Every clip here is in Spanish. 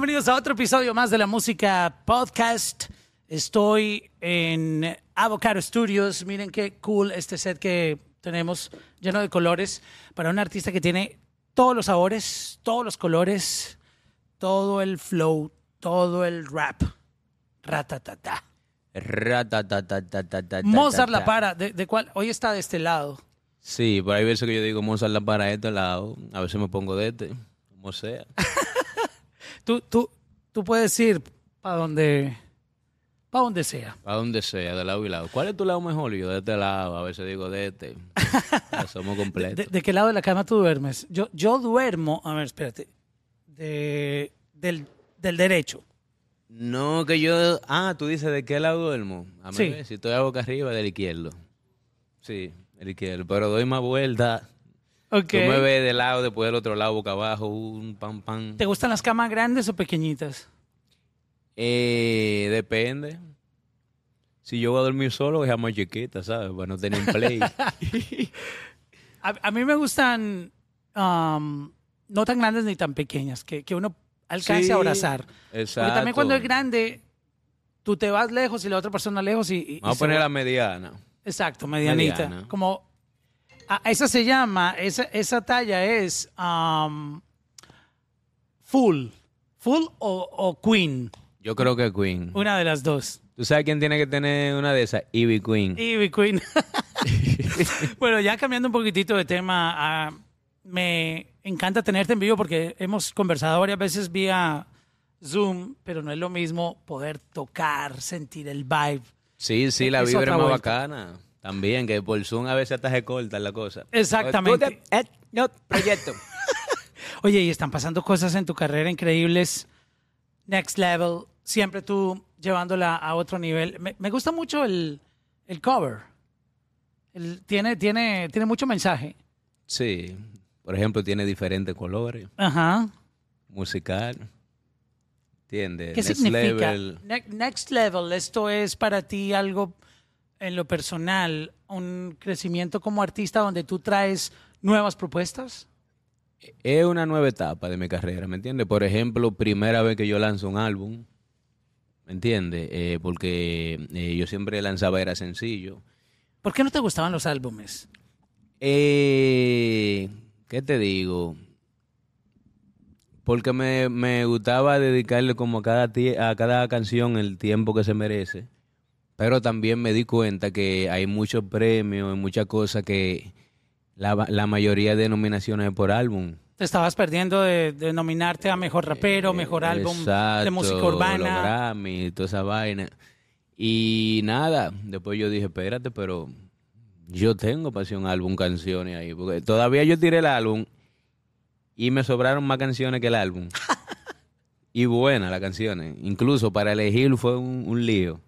bienvenidos a otro episodio más de la música podcast. Estoy en Avocado Studios. Miren qué cool este set que tenemos lleno de colores para un artista que tiene todos los sabores, todos los colores, todo el flow, todo el rap. Ratatata. Ratatatatata. Mozart La Para, ¿de, de cuál? Hoy está de este lado. Sí, por ahí veces que yo digo Mozart La Para de este lado. A veces me pongo de este, como sea. Tú, tú, tú puedes ir para donde, para donde sea. A donde sea, de lado y lado. ¿Cuál es tu lado mejor? Yo de este lado, a veces digo de este. Ya somos ¿De, completos. de qué lado de la cama tú duermes? Yo, yo duermo, a ver, espérate, de, del, del derecho. No, que yo... Ah, tú dices de qué lado duermo. A mí, Sí. si estoy a boca arriba, del izquierdo. Sí, del izquierdo. Pero doy más vuelta. Ok. Tú me ves de lado, después del otro lado, boca abajo, un pam, pam. ¿Te gustan las camas grandes o pequeñitas? Eh, depende. Si yo voy a dormir solo, es más chiquita, ¿sabes? Para no tener un play. A, a mí me gustan um, no tan grandes ni tan pequeñas, que, que uno alcance Sí, a abrazar. Porque Exacto. también cuando es grande, tú te vas lejos y la otra persona lejos y... Vamos a poner la mediana. Exacto, medianita. Mediana. Como a- esa se llama, esa, esa talla es um, full. Full o, o queen. Yo creo que Queen. Una de las dos. ¿Tú sabes quién tiene que tener una de esas? Ivy Queen. Ivy Queen. bueno, ya cambiando un poquitito de tema, ah, me encanta tenerte en vivo porque hemos conversado varias veces vía Zoom, pero no es lo mismo poder tocar, sentir el vibe. Sí, sí, la Es vibra es más vuelta. bacana. También, que por Zoom a veces hasta se corta la cosa. Exactamente. Eh, no, proyecto. Oye, y están pasando cosas en tu carrera increíbles. Next level, siempre tú llevándola a otro nivel. Me, me gusta mucho el, el cover. El- tiene, tiene, tiene mucho mensaje. sí. Por ejemplo, tiene diferentes colores. Ajá. Musical. ¿Entiendes? ¿Qué Next significa? level. Ne- next level, esto es para ti algo en lo personal, un crecimiento como artista donde tú traes nuevas propuestas. Es una nueva etapa de mi carrera, ¿me entiendes? Por ejemplo, primera vez que yo lanzo un álbum, ¿me entiendes? Eh, porque eh, yo siempre lanzaba era sencillo. ¿Por qué no te gustaban los álbumes? Eh, ¿Qué te digo? Porque me, me gustaba dedicarle como a cada, a cada canción el tiempo que se merece. Pero también me di cuenta que hay muchos premios y muchas cosas que la, la mayoría de nominaciones es por álbum. Te estabas perdiendo de, de nominarte a mejor rapero, mejor álbum de música Los urbana. Grammy, toda esa vaina. Y nada, después yo dije, espérate, pero yo tengo pasión álbum, canciones ahí. Porque todavía yo tiré el álbum y me sobraron más canciones que el álbum. y buenas las canciones. Incluso para elegir fue un, un lío.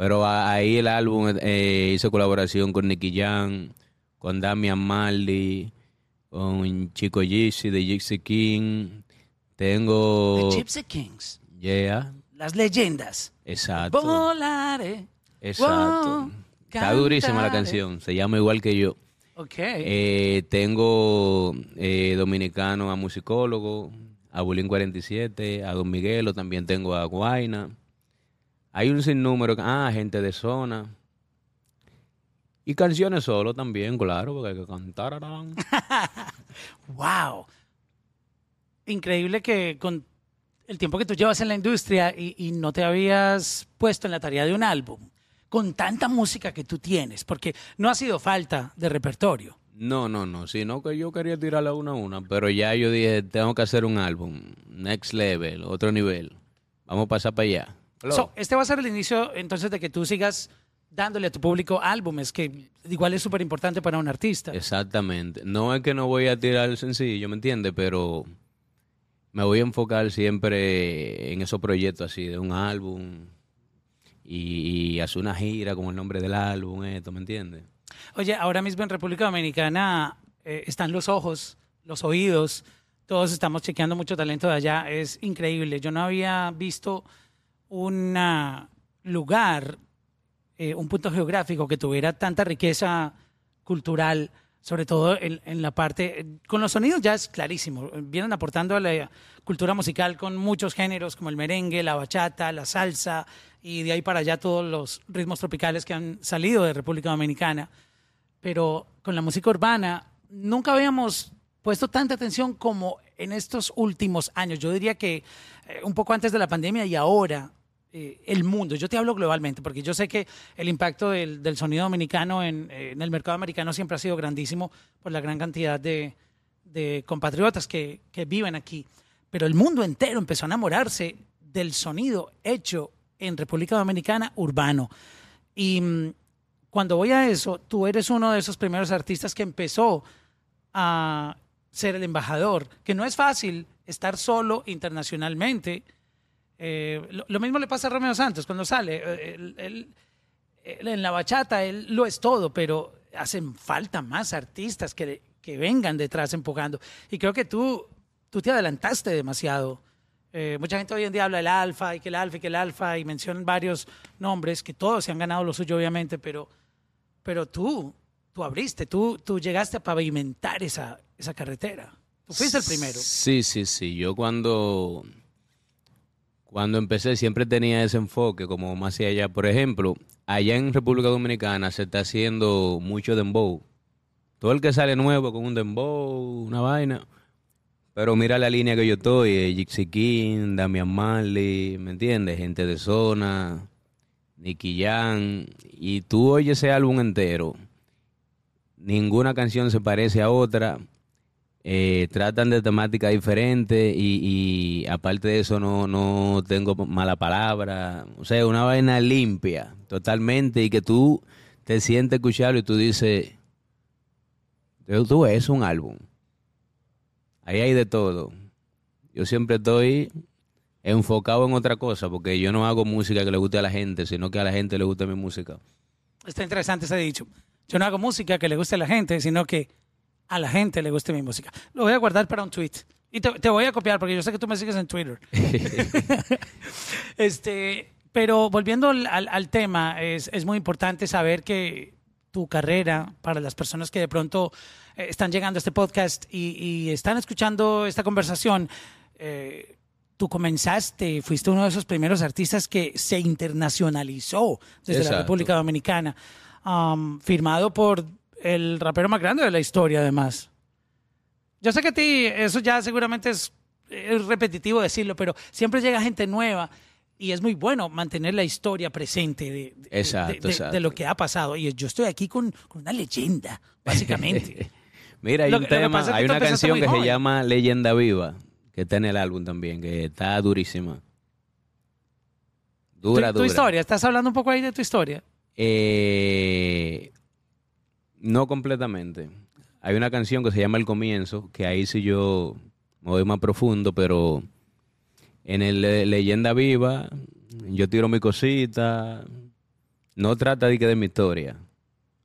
Pero ahí el álbum eh, hizo colaboración con Nicky Jam, con Damian Marley, con Chico Gypsy de Gypsy King. Tengo... The Gypsy Kings, Yeah, las leyendas. exacto. Volaré. Exacto. Wow, Está durísima la canción. Se llama igual que yo. Ok. Eh, tengo eh, dominicano a musicólogo, a Bulín 47, a Don Miguelo, también tengo a Guaina. Hay un sinnúmero, ah, gente de zona. Y canciones solo también, claro, porque hay que cantar. Wow. Increíble que con el tiempo que tú llevas en la industria y, y no te habías puesto en la tarea de un álbum, con tanta música que tú tienes, porque no ha sido falta de repertorio. No, no, no, sino que yo quería tirarla una a una, pero ya yo dije, tengo que hacer un álbum, next level, otro nivel. Vamos a pasar para allá. So, este va a ser el inicio entonces de que tú sigas dándole a tu público álbumes, que igual es súper importante para un artista. Exactamente. No es que no voy a tirar el sencillo, ¿me entiendes? Pero me voy a enfocar siempre en esos proyectos así, de un álbum y, y hacer una gira con el nombre del álbum, esto, ¿me entiendes? Oye, ahora mismo en República Dominicana eh, están los ojos, los oídos, todos estamos chequeando mucho talento de allá, es increíble. Yo no había visto un lugar, eh, un punto geográfico que tuviera tanta riqueza cultural sobre todo en, en, la parte, con los sonidos ya es clarísimo, vienen aportando a la cultura musical con muchos géneros como el merengue, la bachata, la salsa y de ahí para allá todos los ritmos tropicales que han salido de República Dominicana. Pero con la música urbana nunca habíamos puesto tanta atención como en estos últimos años. Yo diría que eh, un poco antes de la pandemia y ahora eh, el mundo. Yo te hablo globalmente, porque yo sé que el impacto del, del sonido dominicano en, eh, en, el mercado americano siempre ha sido grandísimo por la gran cantidad de, de compatriotas que, que, viven aquí. Pero el mundo entero empezó a enamorarse del sonido hecho en República Dominicana urbano. Y mm, cuando voy a eso, tú eres uno de esos primeros artistas que empezó a ser el embajador, que no es fácil estar solo internacionalmente eh, lo, mismo le pasa a Romeo Santos cuando sale. Eh, él, en la bachata, él lo es todo, pero hacen falta más artistas que, que vengan detrás empujando. Y creo que tú, tú te adelantaste demasiado. Eh, mucha gente hoy en día habla del alfa y que el alfa y que el alfa y mencionan varios nombres que todos se han ganado lo suyo, obviamente, pero, pero tú, tú abriste, tú, tú llegaste a pavimentar esa, esa carretera. Tú fuiste el primero. Sí, sí, sí. Yo cuando cuando empecé siempre tenía ese enfoque como más allá. Por ejemplo, allá en República Dominicana se está haciendo mucho dembow. Todo el que sale nuevo con un dembow, una vaina. Pero mira la línea que yo estoy, eh, Jixi King, Damian Marley, ¿me entiendes? Gente de zona, Nicky Jan. Y tú oyes ese álbum entero. Ninguna canción se parece a otra eh, tratan de temáticas diferentes y, aparte de eso no, no tengo mala palabra. O sea, una vaina limpia totalmente y que tú te sientes escucharlo y tú dices, tú es un álbum. Ahí hay de todo. Yo siempre estoy enfocado en otra cosa porque yo no hago música que le guste a la gente, sino que a la gente le guste mi música. Está interesante ese dicho. Yo no hago música que le guste a la gente, sino que a la gente le guste mi música. Lo voy a guardar para un tweet. Y te, te voy a copiar porque yo sé que tú me sigues en Twitter. este, pero volviendo al, al tema, es, es, muy importante saber que tu carrera, para las personas que de pronto eh, están llegando a este podcast y, y están escuchando esta conversación, eh, tú comenzaste, fuiste uno de esos primeros artistas que se internacionalizó desde Exacto. la República Dominicana, um, firmado por el rapero más grande de la historia, además. Yo sé que a ti eso ya seguramente es, es, repetitivo decirlo, pero siempre llega gente nueva y es muy bueno mantener la historia presente de, de, exacto, de, exacto. de lo que ha pasado. Y yo estoy aquí con, con una leyenda, básicamente. Mira, hay lo, un tema, hay una canción que joven. se llama Leyenda Viva, que está en el álbum también, que está durísima. Dura, ¿Tu, dura. tu historia, ¿estás hablando un poco ahí de tu historia? Eh, no completamente. Hay una canción que se llama El Comienzo, que ahí sí yo me voy más profundo, pero en el Leyenda Viva yo tiro mi cosita. No trata de que de mi historia,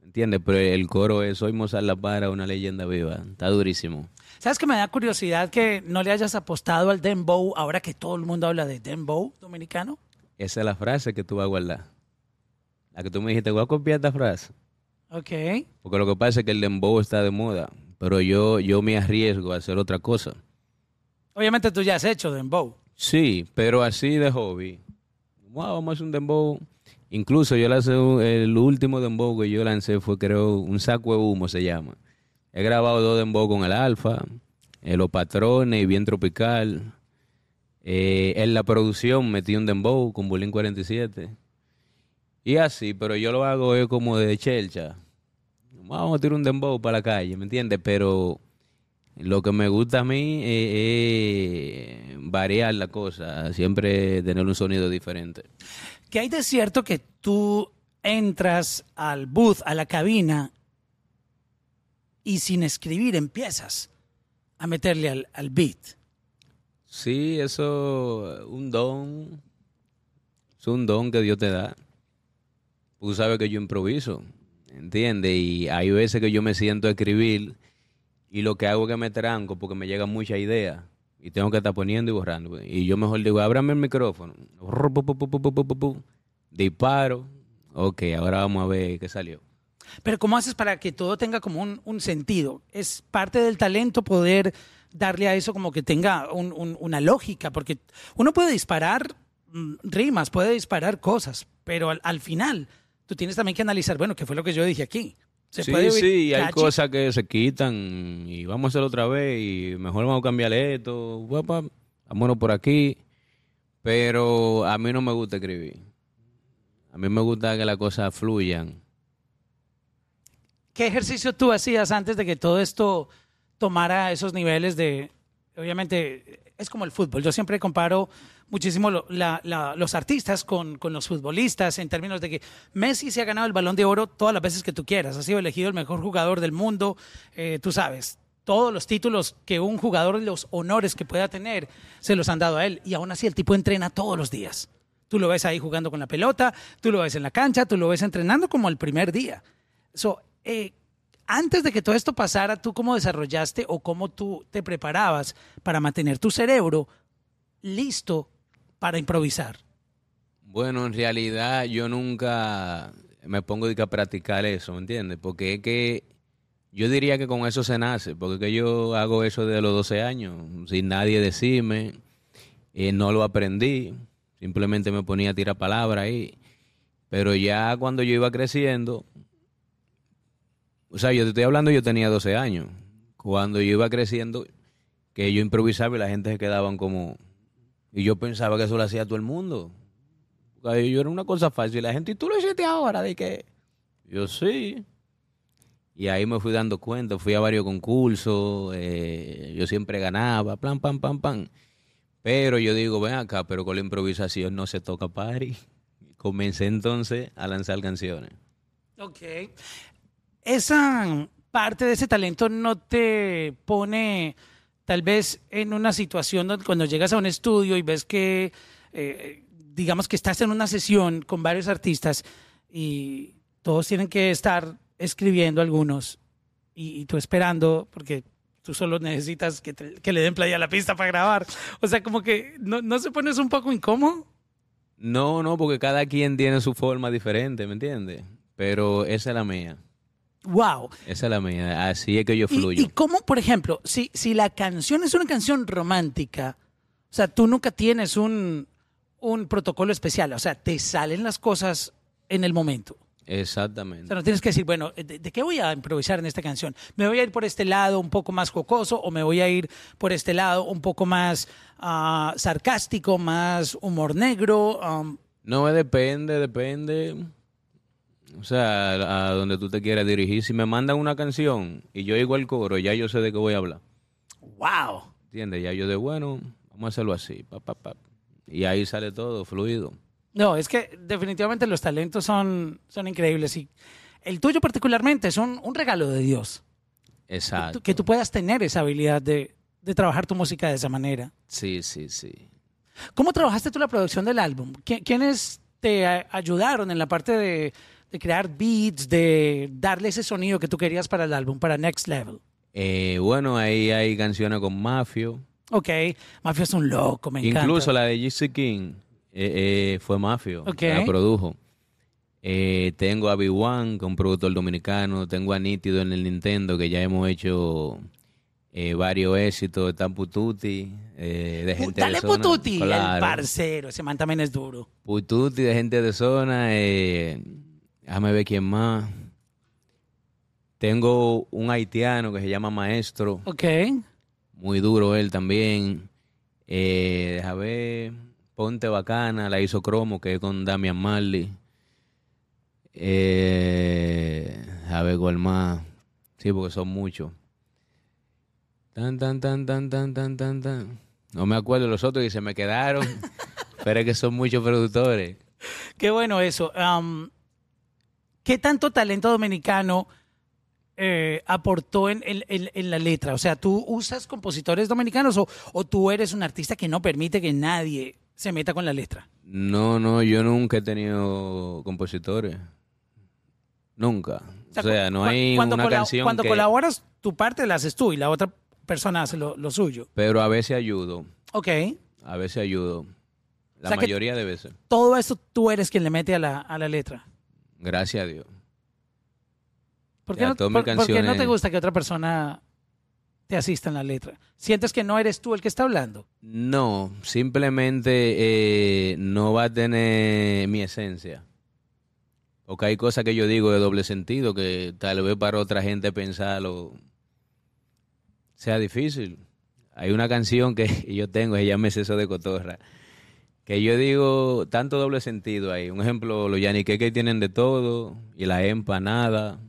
¿entiendes? Pero el coro es Soy Mozart La Para, una leyenda viva. Está durísimo. ¿Sabes que me da curiosidad que no le hayas apostado al dembow ahora que todo el mundo habla de dembow dominicano? Esa es la frase que tú vas a guardar. La que tú me dijiste, voy a copiar esta frase. Ok. Porque lo que pasa es que el dembow está de moda, pero yo, yo me arriesgo a hacer otra cosa. Obviamente tú ya has hecho dembow. Sí, pero así de hobby. Wow, vamos a hacer un dembow. Incluso yo lancé el último dembow que yo lancé fue creo un saco de humo se llama. He grabado dos dembow con el Alfa, eh, Los Patrones y Bien Tropical. Eh, en la producción metí un dembow con Bulín 47. Y así, pero yo lo hago es como de chelcha. Vamos a tirar un dembow para la calle, ¿me entiendes? Pero lo que me gusta a mí es, es, variar la cosa, siempre tener un sonido diferente. ¿Qué hay de cierto que tú entras al booth, a la cabina, y sin escribir empiezas a meterle al, al beat? Sí, eso, un don, es un don que Dios te da tú sabes que yo improviso, ¿entiendes? Y hay veces que yo me siento a escribir y lo que hago es que me tranco porque me llegan muchas ideas y tengo que estar poniendo y borrando. Y yo mejor digo, ábrame el micrófono, disparo, ok, ahora vamos a ver qué salió. Pero ¿cómo haces para que todo tenga como un, un sentido? Es parte del talento poder darle a eso como que tenga un- un- una lógica, porque uno puede disparar mm, rimas, puede disparar cosas, pero al final tú tienes también que analizar, bueno, ¿qué fue lo que yo dije aquí? Se sí, puede sí, hay cosas que se quitan y vamos a hacerlo otra vez y mejor vamos a cambiarle esto, guapa, vámonos por aquí. Pero a mí no me gusta escribir. A mí me gusta que las cosas fluyan. ¿Qué ejercicio tú hacías antes de que todo esto tomara esos niveles de, obviamente, es como el fútbol. Yo siempre comparo muchísimo los artistas con, con los futbolistas en términos de que Messi se ha ganado el balón de oro todas las veces que tú quieras. Ha sido elegido el mejor jugador del mundo, eh, tú sabes. Todos los títulos que un jugador, los honores que pueda tener, se los han dado a él. Y aún así el tipo entrena todos los días. Tú lo ves ahí jugando con la pelota, tú lo ves en la cancha, tú lo ves entrenando como el primer día. So, eh, antes de que todo esto pasara, ¿tú cómo desarrollaste o cómo tú te preparabas para mantener tu cerebro listo para improvisar? Bueno, en realidad yo nunca me pongo a practicar eso, ¿me entiendes? Porque es que yo diría que con eso se nace, porque que yo hago eso desde los 12 años, sin nadie decirme, eh, no lo aprendí, simplemente me ponía a tirar palabras ahí. Pero ya cuando yo iba creciendo, o sea, yo te estoy hablando, yo tenía 12 años. Cuando yo iba creciendo, que yo improvisaba y la gente se quedaban como... Y yo pensaba que eso lo hacía todo el mundo. Porque Yo era una cosa fácil. Y la gente, ¿y tú lo hiciste ahora? ¿De qué? Yo sí. Y ahí me fui dando cuenta. Fui a varios concursos. eh, yo siempre ganaba. Plan, pam, pam, pam. Pero yo digo, ven acá, pero con la improvisación no se toca party. Comencé entonces a lanzar canciones. Ok. Esa parte de ese talento no te pone tal vez en una situación donde cuando llegas a un estudio y ves que, eh, digamos que estás en una sesión con varios artistas y todos tienen que estar escribiendo algunos y, tú esperando porque tú solo necesitas que, te- que le den play a la pista para grabar. O sea, como que no, no se pones un poco incómodo. No, no, porque cada quien tiene su forma diferente, ¿me entiendes? Pero esa es la mía. Wow. Esa es la mía. Así es que yo ¿Y, fluyo. y cómo, por ejemplo, si, si la canción es una canción romántica, o sea, tú nunca tienes un, un protocolo especial, o sea, te salen las cosas en el momento. O Exactamente. sea, no tienes que decir, bueno, ¿de, de qué voy a improvisar en esta canción? ¿Me voy a ir por este lado un poco más jocoso o me voy a ir por este lado un poco más ah, sarcástico, más humor negro? Um, No, depende, depende. O sea, a donde tú te quieras dirigir. Si me mandan una canción y yo oigo el coro, ya yo sé de qué voy a hablar. ¡Wow! ¿Entiendes? Ya yo de, bueno, vamos a hacerlo así. pa, pa, pa. Y ahí sale todo, fluido. No, es que definitivamente los talentos son, son increíbles y el tuyo particularmente es un, un regalo de Dios. Exacto. tú- que tú puedas tener esa habilidad de, de trabajar tu música de esa manera. Sí, sí, sí. ¿Cómo trabajaste tú la producción del álbum? ¿Qui- ¿Quiénes te ayudaron en la parte de, de crear beats, de darle ese sonido que tú querías para el álbum, para Next Level? Eh, bueno, ahí hay canciones con Mafio. Ok, Mafia es un loco, me encanta. Incluso la de GC King eh, eh, fue Mafio. Ok. La produjo. Eh, tengo a B1, que es un productor dominicano. Tengo a Nítido en el Nintendo, que ya hemos hecho varios éxitos. Está Pututi, eh, de gente Dale de zona. Pututi, el parcero, ese man también es duro. Pututi, de gente de zona. Eh, déjame ver quién más. Tengo un haitiano que se llama Maestro. Ok, Muy duro él también. Eh, deja ver. Ponte Bacana, la hizo Cromo, que es con Damian Marley. Eh, a ver cuál más. Sí, porque son muchos. Tan, tan, tan, tan, tan, tan, tan, tan. No me acuerdo los otros y se me quedaron. pero es que son muchos productores. qué bueno eso. Um, ¿Qué tanto talento dominicano eh, aportó en, en- en- en la letra? O sea, ¿tú usas compositores dominicanos o, o tú eres un artista que no permite que nadie se meta con la letra? No, no, yo nunca he tenido compositores. Nunca. O sea, no cu- hay cuando una canción Cuando que... colaboras, tu parte la haces tú y la otra persona hace lo, lo suyo. Pero a veces ayudo. Ok. A veces ayudo. La O sea mayoría de veces. Todo eso tú eres quien le mete a la, a la letra. Gracias a Dios. ¿Por qué, Ya, no, por- qué te gusta que otra persona te asista en la letra? ¿Sientes que no eres tú el que está hablando? No, simplemente eh, no va a tener mi esencia. Porque hay cosas que yo digo de doble sentido que tal vez para otra gente pensarlo sea difícil. Hay una canción que yo tengo, se llama Eso de Cotorra, que yo digo tanto doble sentido ahí. Un ejemplo, los yaniqueques tienen de todo, y la empanada,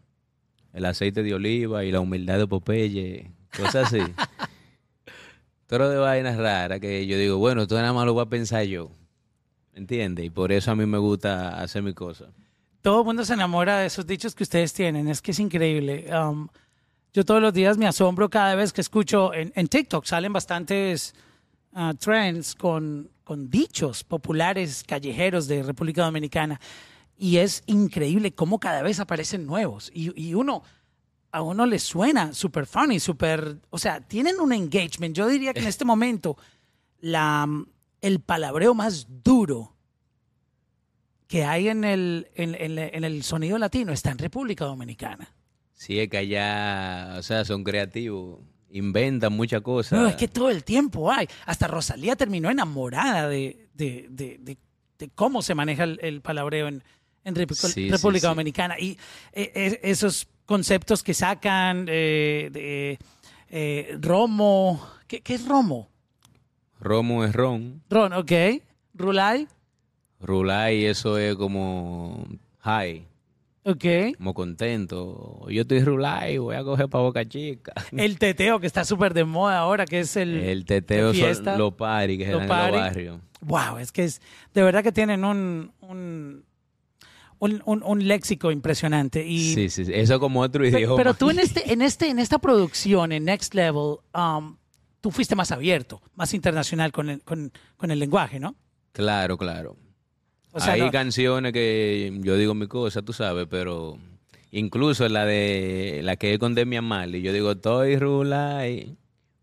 el aceite de oliva y la humildad de Popeye, cosas así. Todo de vainas raras que yo digo, bueno, todo nada más lo voy a pensar yo. ¿Entiendes? Y por eso a mí me gusta hacer mi cosa. Todo el mundo se enamora de esos dichos que ustedes tienen. Es que es increíble. Um, yo todos los días me asombro cada vez que escucho en, en TikTok salen bastantes ah, trends con, con dichos populares callejeros de República Dominicana. Y es increíble cómo cada vez aparecen nuevos. Y, uno, a uno le suena súper funny, súper... O sea, tienen un engagement. Yo diría que en este momento la, el palabreo más duro que hay en el, en- en el sonido latino está en República Dominicana. Sí, es que allá, o sea, son creativos, inventan muchas cosas. No, es que todo el tiempo hay. Hasta Rosalía terminó enamorada de, de, de- de- de cómo se maneja el, el palabreo en, en Repu- Sí, sí, República sí. Dominicana. Y eh, eh, esos conceptos que sacan eh, de eh, Romo. ¿Qué, qué es Romo? Romo es ron, Ron, ok. Rulay, Rulay eso es como high, ok. como contento. Yo estoy Rulay, voy a coger para Boca Chica. El teteo que está súper de moda ahora, que es el... El teteo son los paris que se Los dan en party. los barrios. Wow, es que es de verdad que tienen un un, un, un- un léxico impresionante. Y, Sí, sí, eso es como otro pe- idioma. pero, tú en este, en este, en esta producción, en Next Level, um, tú fuiste más abierto, más internacional con el, con, con el lenguaje, ¿no? Claro, claro. O sea, Hay no- canciones que yo digo mi cosa, tú sabes, pero incluso la de la que es con Demi Amali, yo digo, estoy Rulay,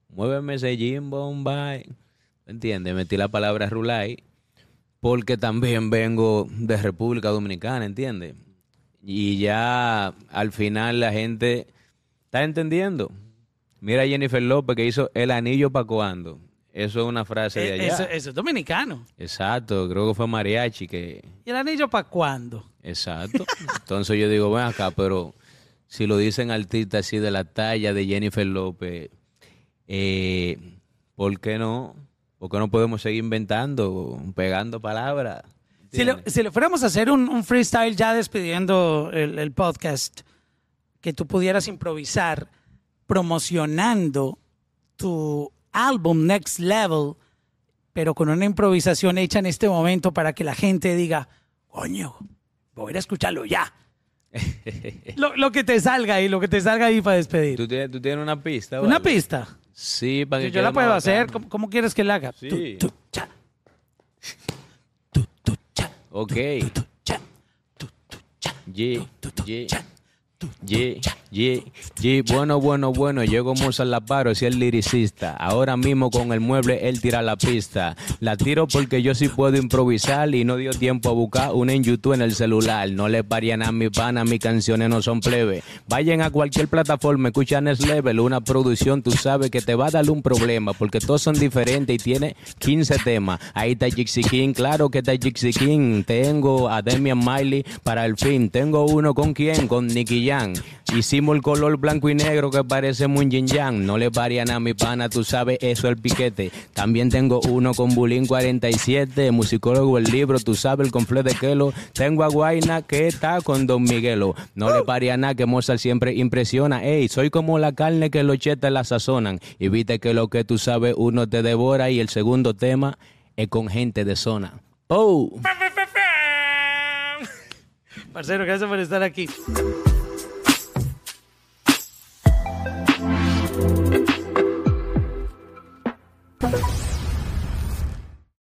muéveme ese Jim Bombay. ¿Entiendes? Metí la palabra Rulay porque también vengo de República Dominicana, ¿entiendes? Y ya al final la gente está entendiendo. Mira a Jennifer López que hizo el anillo para cuando. Eso es una frase de Eh, allá. eso, eso es dominicano. Exacto, creo que fue Mariachi que ¿Y el anillo para cuándo? Exacto. Entonces yo digo, ven acá, pero si lo dicen artistas así de la talla de Jennifer López, eh, ¿por qué no? ¿Por qué no podemos seguir inventando, pegando palabras? Si le, si le fuéramos a hacer un, un freestyle ya despidiendo el, el podcast, que tú pudieras improvisar promocionando tu álbum Next Level, pero con una improvisación hecha en este momento para que la gente diga, coño, voy a ir a escucharlo ya. lo, lo que te salga ahí, lo que te salga ahí para despedir. ¿Tú tienes, tú tienes una pista? Una vale? pista. Sí, para que yo la puedo hacer. ¿Cómo, cómo quieres que la haga? Sí. Tu, tu, cha. Tu, tu, cha. Ok. Tu, tu, cha. Tu, tu, cha. Yeah, yeah. Yeah, yeah, yeah. Bueno, bueno, bueno, llegó Mozart La Paro, si el liricista. Ahora mismo con el mueble él tira la pista. La tiro porque yo sí puedo improvisar y no dio tiempo a buscar una en YouTube en el celular. No le parían a mi pana, mis canciones no son plebe. Vayan a cualquier plataforma, escuchan Next Level, una producción, tú sabes que te va a dar un problema porque todos son diferentes y tiene 15 temas. Ahí está Jixi King, claro que está Jixi King. Tengo a Demian Miley para el fin. Tengo uno con quién, con Nicky Jam. Hicimos el color blanco y negro que parece muy yin yang. No le varían a mi pana, tú sabes, eso es el piquete. También tengo uno con Bulín 47, musicólogo el libro, tú sabes, el confle de Kelo. Tengo a Guaina que está con Don Miguelo. No le varía nada que Mozart siempre impresiona. Ey, soy como la carne que los chetas la sazonan. Y viste que lo que tú sabes, uno te devora y el segundo tema es con gente de zona. Oh. Parcero, gracias por estar aquí.